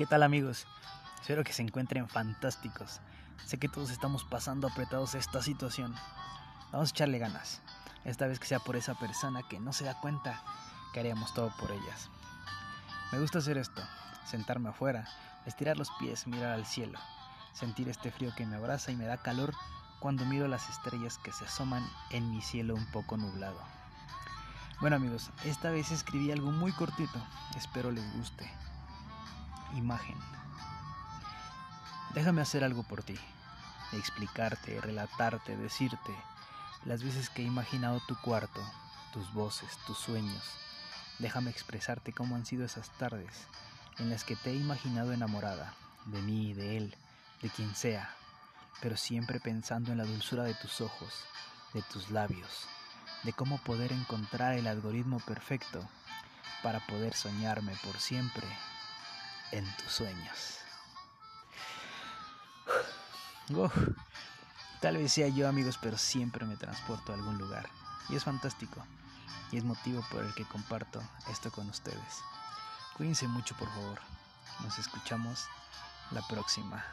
¿Qué tal amigos? Espero que se encuentren fantásticos. Sé que todos estamos pasando apretados esta situación. Vamos a echarle ganas. Esta vez que sea por esa persona que no se da cuenta que haríamos todo por ellas. Me gusta hacer esto, sentarme afuera, estirar los pies, mirar al cielo, sentir este frío que me abraza y me da calor cuando miro las estrellas que se asoman en mi cielo un poco nublado. Bueno amigos, esta vez escribí algo muy cortito, espero les guste. Imagen. Déjame hacer algo por ti, explicarte, relatarte, decirte las veces que he imaginado tu cuarto, tus voces, tus sueños. Déjame expresarte cómo han sido esas tardes en las que te he imaginado enamorada, de mí, de él, de quien sea, pero siempre pensando en la dulzura de tus ojos, de tus labios, de cómo poder encontrar el algoritmo perfecto para poder soñarme por siempre en tus sueños. tal vez sea yo amigos, pero siempre me transporto a algún lugar. Y es fantástico. Y es motivo por el que comparto esto con ustedes. Cuídense mucho por favor. Nos escuchamos la próxima.